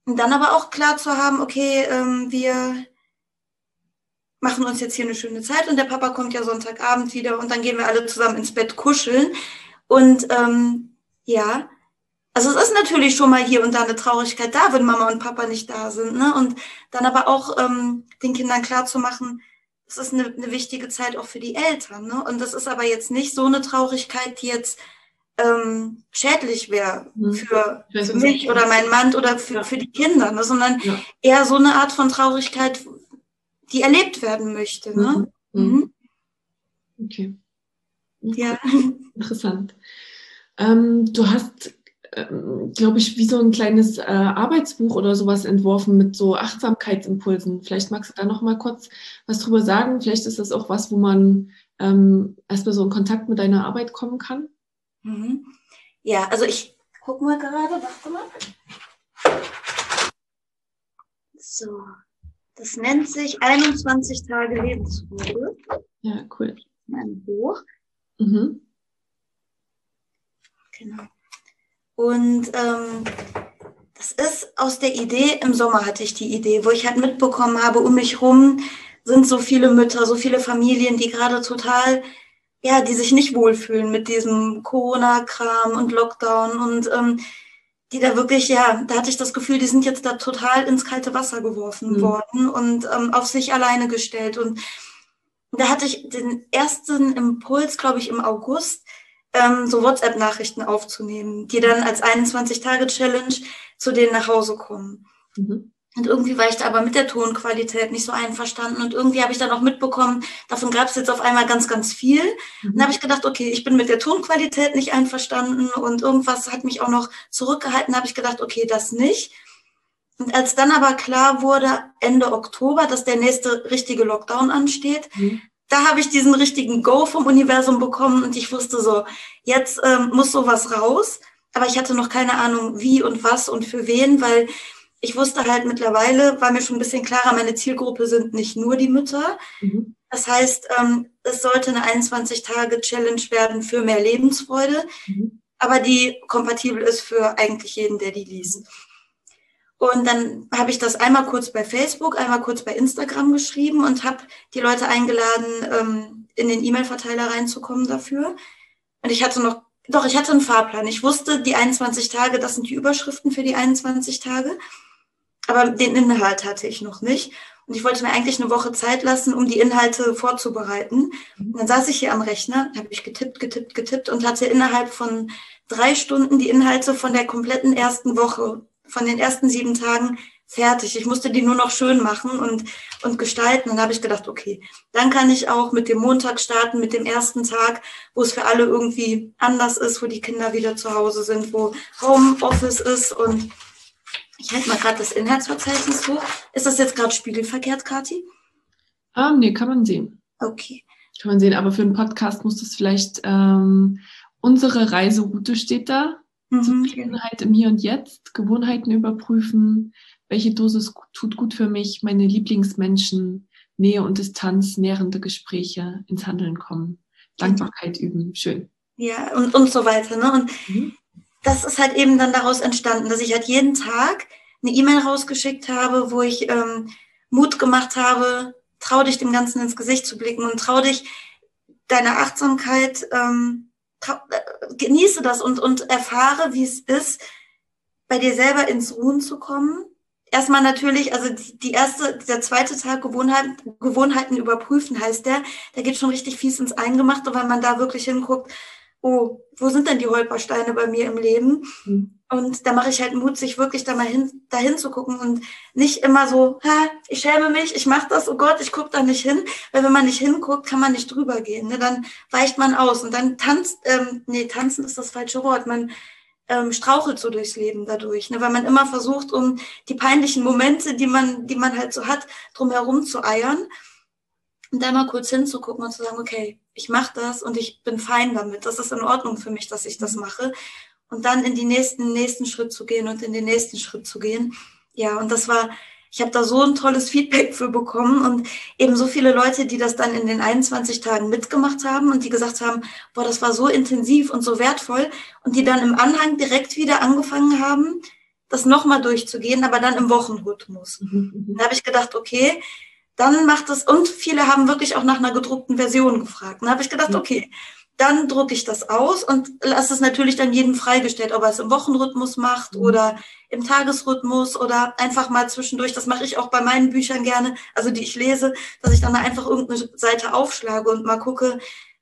Und dann aber auch klar zu haben, okay, ähm, wir machen uns jetzt hier eine schöne Zeit und der Papa kommt ja Sonntagabend wieder und dann gehen wir alle zusammen ins Bett kuscheln. Und ähm, ja, also es ist natürlich schon mal hier und da eine Traurigkeit da, wenn Mama und Papa nicht da sind. Ne? Und dann aber auch ähm, den Kindern klar zu machen, es ist eine, eine wichtige Zeit auch für die Eltern. Ne? Und das ist aber jetzt nicht so eine Traurigkeit, die jetzt ähm, schädlich wäre mhm. für, für mich oder meinen Mann oder für, ja. für die Kinder, ne? sondern ja. eher so eine Art von Traurigkeit, die erlebt werden möchte. Ne? Mhm. Mhm. Okay. Ja. [LAUGHS] Interessant. Ähm, du hast ähm, glaube ich, wie so ein kleines äh, Arbeitsbuch oder sowas entworfen mit so Achtsamkeitsimpulsen. Vielleicht magst du da noch mal kurz was drüber sagen. Vielleicht ist das auch was, wo man ähm, erstmal so in Kontakt mit deiner Arbeit kommen kann. Mhm. Ja, also ich gucke mal gerade, warte mal. So, das nennt sich 21 Tage Lebensruhe. Ja, cool. Mein Buch. Mhm. Genau. Und ähm, das ist aus der Idee, im Sommer hatte ich die Idee, wo ich halt mitbekommen habe, um mich rum sind so viele Mütter, so viele Familien, die gerade total, ja, die sich nicht wohlfühlen mit diesem Corona-Kram und Lockdown und ähm, die da wirklich, ja, da hatte ich das Gefühl, die sind jetzt da total ins kalte Wasser geworfen mhm. worden und ähm, auf sich alleine gestellt. Und da hatte ich den ersten Impuls, glaube ich, im August, ähm, so WhatsApp-Nachrichten aufzunehmen, die dann als 21-Tage-Challenge zu denen nach Hause kommen. Mhm. Und irgendwie war ich da aber mit der Tonqualität nicht so einverstanden. Und irgendwie habe ich dann auch mitbekommen, davon gab es jetzt auf einmal ganz, ganz viel. Mhm. Dann habe ich gedacht, okay, ich bin mit der Tonqualität nicht einverstanden und irgendwas hat mich auch noch zurückgehalten. habe ich gedacht, okay, das nicht. Und als dann aber klar wurde, Ende Oktober, dass der nächste richtige Lockdown ansteht, mhm. da habe ich diesen richtigen Go vom Universum bekommen und ich wusste so, jetzt ähm, muss sowas raus. Aber ich hatte noch keine Ahnung, wie und was und für wen, weil ich wusste halt mittlerweile, war mir schon ein bisschen klarer, meine Zielgruppe sind nicht nur die Mütter. Mhm. Das heißt, ähm, es sollte eine 21-Tage-Challenge werden für mehr Lebensfreude, mhm. aber die kompatibel ist für eigentlich jeden, der die liest. Und dann habe ich das einmal kurz bei Facebook, einmal kurz bei Instagram geschrieben und habe die Leute eingeladen, ähm, in den E-Mail-Verteiler reinzukommen dafür. Und ich hatte noch, doch, ich hatte einen Fahrplan. Ich wusste, die 21 Tage, das sind die Überschriften für die 21 Tage. Aber den Inhalt hatte ich noch nicht. Und ich wollte mir eigentlich eine Woche Zeit lassen, um die Inhalte vorzubereiten. Und dann saß ich hier am Rechner, habe ich getippt, getippt, getippt und hatte innerhalb von drei Stunden die Inhalte von der kompletten ersten Woche von den ersten sieben Tagen fertig. Ich musste die nur noch schön machen und, und gestalten. Dann habe ich gedacht, okay, dann kann ich auch mit dem Montag starten, mit dem ersten Tag, wo es für alle irgendwie anders ist, wo die Kinder wieder zu Hause sind, wo Homeoffice ist. Und ich halte mal gerade das Inhaltsverzeichnis hoch. Ist das jetzt gerade spiegelverkehrt, Kathi? Ah, nee, kann man sehen. Okay. Kann man sehen, aber für einen Podcast muss das vielleicht, ähm, unsere Reiseroute steht da. Mhm. Zufriedenheit im Hier und Jetzt, Gewohnheiten überprüfen, welche Dosis tut gut für mich, meine Lieblingsmenschen, Nähe und Distanz, nährende Gespräche, ins Handeln kommen, Dankbarkeit üben, schön. Ja, und, und so weiter. Ne? Und mhm. Das ist halt eben dann daraus entstanden, dass ich halt jeden Tag eine E-Mail rausgeschickt habe, wo ich ähm, Mut gemacht habe, trau dich dem Ganzen ins Gesicht zu blicken und trau dich deiner Achtsamkeit ähm, genieße das und, und erfahre, wie es ist, bei dir selber ins Ruhen zu kommen. Erstmal natürlich, also die erste, der zweite Tag Gewohnheiten, Gewohnheiten überprüfen heißt der, der geht schon richtig fies ins Eingemachte, weil man da wirklich hinguckt, oh, wo sind denn die Holpersteine bei mir im Leben? Mhm. Und da mache ich halt Mut, sich wirklich da mal hin, dahin zu gucken und nicht immer so, ha, ich schäme mich, ich mache das, oh Gott, ich gucke da nicht hin. Weil wenn man nicht hinguckt, kann man nicht drüber gehen. Ne? Dann weicht man aus und dann tanzt, ähm, nee, tanzen ist das falsche Wort. Man ähm, strauchelt so durchs Leben dadurch, ne? weil man immer versucht, um die peinlichen Momente, die man, die man halt so hat, drumherum zu eiern und da mal kurz hinzugucken und zu sagen, okay, ich mache das und ich bin fein damit. Das ist in Ordnung für mich, dass ich das mache und dann in die nächsten, nächsten Schritt zu gehen und in den nächsten Schritt zu gehen. Ja, und das war, ich habe da so ein tolles [LAUGHS] Feedback für bekommen und eben so viele Leute, die das dann in den 21 Tagen mitgemacht haben und die gesagt haben, boah, das war so intensiv und so wertvoll und die dann im Anhang direkt wieder angefangen haben, das nochmal durchzugehen, aber dann im Wochenrhythmus. Mhm, mhm. Da habe ich gedacht, okay, dann macht es, und viele haben wirklich auch nach einer gedruckten Version gefragt. Da habe ich gedacht, mhm. okay, dann drucke ich das aus und lasse es natürlich dann jedem freigestellt, ob er es im Wochenrhythmus macht mhm. oder im Tagesrhythmus oder einfach mal zwischendurch. Das mache ich auch bei meinen Büchern gerne, also die ich lese, dass ich dann einfach irgendeine Seite aufschlage und mal gucke,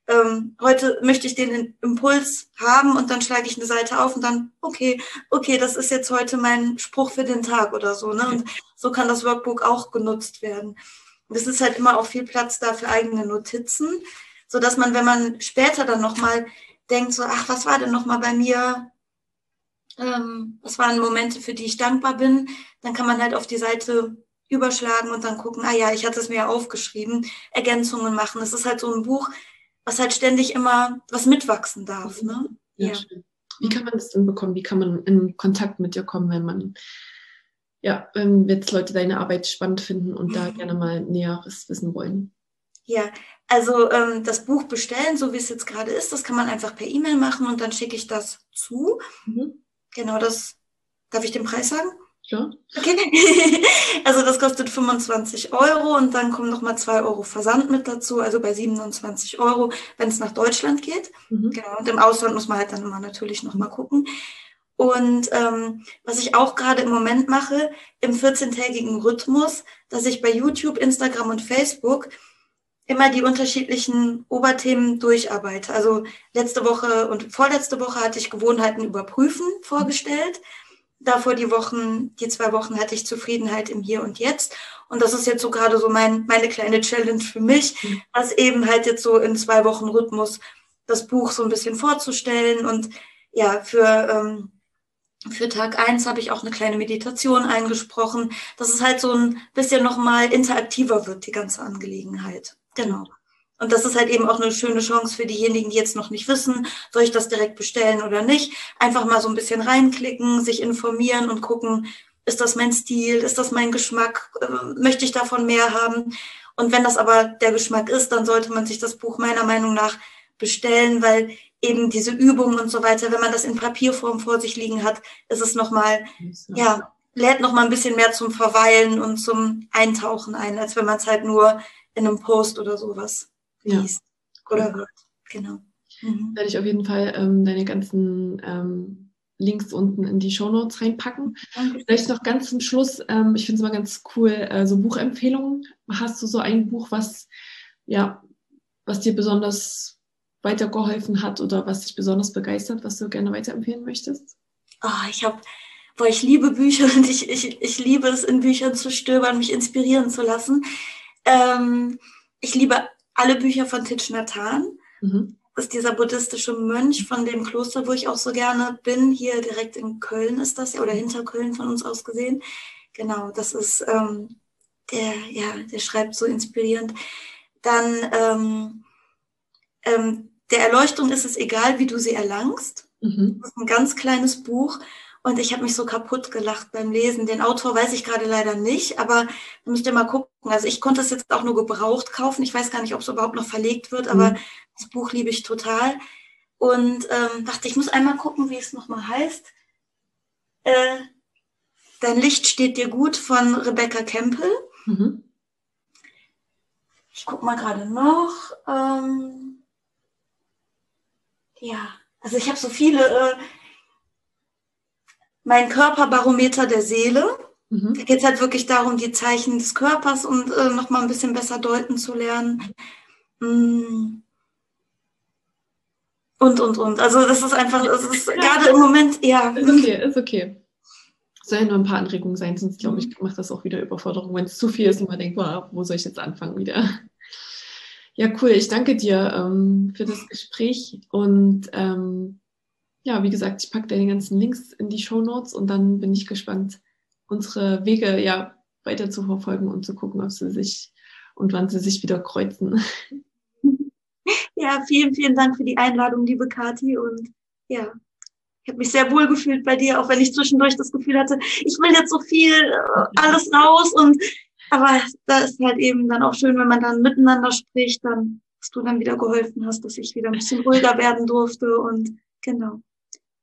ähm, heute möchte ich den Impuls haben und dann schlage ich eine Seite auf und dann, okay, okay, das ist jetzt heute mein Spruch für den Tag oder so. Ne? Und so kann das Workbook auch genutzt werden. Und es ist halt immer auch viel Platz da für eigene Notizen so dass man, wenn man später dann nochmal denkt, so, ach, was war denn nochmal bei mir? Ähm, was waren Momente, für die ich dankbar bin? Dann kann man halt auf die Seite überschlagen und dann gucken, ah ja, ich hatte es mir ja aufgeschrieben, Ergänzungen machen. Es ist halt so ein Buch, was halt ständig immer was mitwachsen darf. Ne? Ja, ja. Wie kann man das denn bekommen? Wie kann man in Kontakt mit dir kommen, wenn man, ja, wenn jetzt Leute deine Arbeit spannend finden und mhm. da gerne mal Näheres wissen wollen? Ja, also ähm, das Buch bestellen, so wie es jetzt gerade ist, das kann man einfach per E-Mail machen und dann schicke ich das zu. Mhm. Genau, das darf ich den Preis sagen? Ja. Okay. [LAUGHS] also das kostet 25 Euro und dann kommen nochmal 2 Euro Versand mit dazu, also bei 27 Euro, wenn es nach Deutschland geht. Mhm. Genau. Und im Ausland muss man halt dann immer natürlich nochmal gucken. Und ähm, was ich auch gerade im Moment mache, im 14-tägigen Rhythmus, dass ich bei YouTube, Instagram und Facebook immer die unterschiedlichen Oberthemen durcharbeite. Also letzte Woche und vorletzte Woche hatte ich Gewohnheiten überprüfen vorgestellt. Davor die Wochen, die zwei Wochen hatte ich Zufriedenheit im Hier und Jetzt. Und das ist jetzt so gerade so mein, meine kleine Challenge für mich, was eben halt jetzt so in zwei Wochen Rhythmus das Buch so ein bisschen vorzustellen und ja, für ähm, für Tag eins habe ich auch eine kleine Meditation eingesprochen, dass es halt so ein bisschen nochmal interaktiver wird, die ganze Angelegenheit. Genau. Und das ist halt eben auch eine schöne Chance für diejenigen, die jetzt noch nicht wissen, soll ich das direkt bestellen oder nicht. Einfach mal so ein bisschen reinklicken, sich informieren und gucken, ist das mein Stil, ist das mein Geschmack, äh, möchte ich davon mehr haben. Und wenn das aber der Geschmack ist, dann sollte man sich das Buch meiner Meinung nach bestellen, weil eben diese Übungen und so weiter, wenn man das in Papierform vor sich liegen hat, ist es nochmal, ja, lädt nochmal ein bisschen mehr zum Verweilen und zum Eintauchen ein, als wenn man es halt nur in einem Post oder sowas liest ja. oder hört. Genau. Mhm. Werde ich auf jeden Fall ähm, deine ganzen ähm, Links unten in die Show Notes reinpacken. Danke. Vielleicht noch ganz zum Schluss, ähm, ich finde es immer ganz cool, äh, so Buchempfehlungen. Hast du so ein Buch, was, ja, was dir besonders weitergeholfen hat oder was dich besonders begeistert, was du gerne weiterempfehlen möchtest? Oh, ich habe, boah, ich liebe Bücher [LAUGHS] und ich, ich, ich liebe es, in Büchern zu stöbern, mich inspirieren zu lassen. Ähm, ich liebe alle Bücher von Thich Nhat Hanh. Mhm. Das ist dieser buddhistische Mönch von dem Kloster, wo ich auch so gerne bin. Hier direkt in Köln ist das ja, oder hinter Köln von uns aus gesehen. Genau, das ist, ähm, der, ja, der schreibt so inspirierend. Dann, ähm, ähm, der Erleuchtung ist es egal, wie du sie erlangst. Mhm. Das ist ein ganz kleines Buch und ich habe mich so kaputt gelacht beim Lesen. Den Autor weiß ich gerade leider nicht, aber müsst ihr mal gucken. Also ich konnte es jetzt auch nur gebraucht kaufen. Ich weiß gar nicht, ob es überhaupt noch verlegt wird, aber mhm. das Buch liebe ich total. Und ähm, dachte, ich muss einmal gucken, wie es nochmal heißt. Äh, Dein Licht steht dir gut von Rebecca Campbell. Mhm. Ich gucke mal gerade noch. Ähm, ja, also ich habe so viele. Äh, mein Körperbarometer der Seele. Mhm. Da geht es halt wirklich darum, die Zeichen des Körpers und äh, nochmal ein bisschen besser deuten zu lernen. Mm. Und, und, und. Also das ist einfach, es ist [LAUGHS] gerade im Moment, ja. Ist okay, ist okay. Sollen nur ein paar Anregungen sein, sonst glaube ich, macht das auch wieder Überforderung, wenn es zu viel ist und man denkt, wow, wo soll ich jetzt anfangen wieder? Ja, cool. Ich danke dir ähm, für das Gespräch und ähm, ja, wie gesagt, ich packe deine ganzen Links in die Show Notes und dann bin ich gespannt, unsere Wege ja weiter zu verfolgen und zu gucken, ob sie sich und wann sie sich wieder kreuzen. [LAUGHS] Ja, vielen, vielen Dank für die Einladung, liebe Kathi. Und ja, ich habe mich sehr wohl gefühlt bei dir, auch wenn ich zwischendurch das Gefühl hatte, ich will jetzt so viel äh, alles raus. Und aber da ist halt eben dann auch schön, wenn man dann miteinander spricht, dann, dass du dann wieder geholfen hast, dass ich wieder ein bisschen ruhiger werden durfte. Und genau.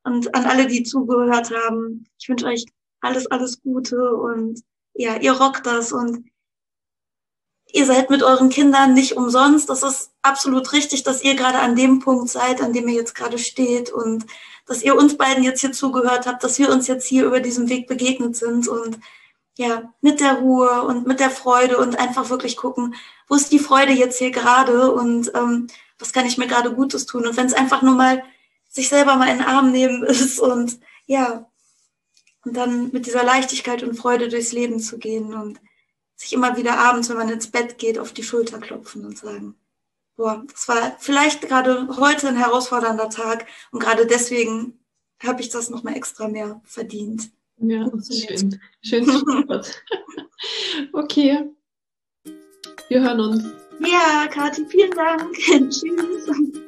Und an alle, die zugehört haben, ich wünsche euch alles, alles Gute und ja, ihr rockt das und ihr seid mit euren Kindern nicht umsonst. Das ist absolut richtig, dass ihr gerade an dem Punkt seid, an dem ihr jetzt gerade steht und dass ihr uns beiden jetzt hier zugehört habt, dass wir uns jetzt hier über diesem Weg begegnet sind und ja, mit der Ruhe und mit der Freude und einfach wirklich gucken, wo ist die Freude jetzt hier gerade und ähm, was kann ich mir gerade Gutes tun. Und wenn es einfach nur mal sich selber mal in den Arm nehmen [LAUGHS] ist und ja, und dann mit dieser Leichtigkeit und Freude durchs Leben zu gehen und sich immer wieder abends, wenn man ins Bett geht, auf die Schulter klopfen und sagen, boah, das war vielleicht gerade heute ein herausfordernder Tag und gerade deswegen habe ich das nochmal extra mehr verdient. Ja, das ist schön. Schön. [LAUGHS] okay. Wir hören uns. Ja, Kathi, vielen Dank. [LAUGHS] Tschüss.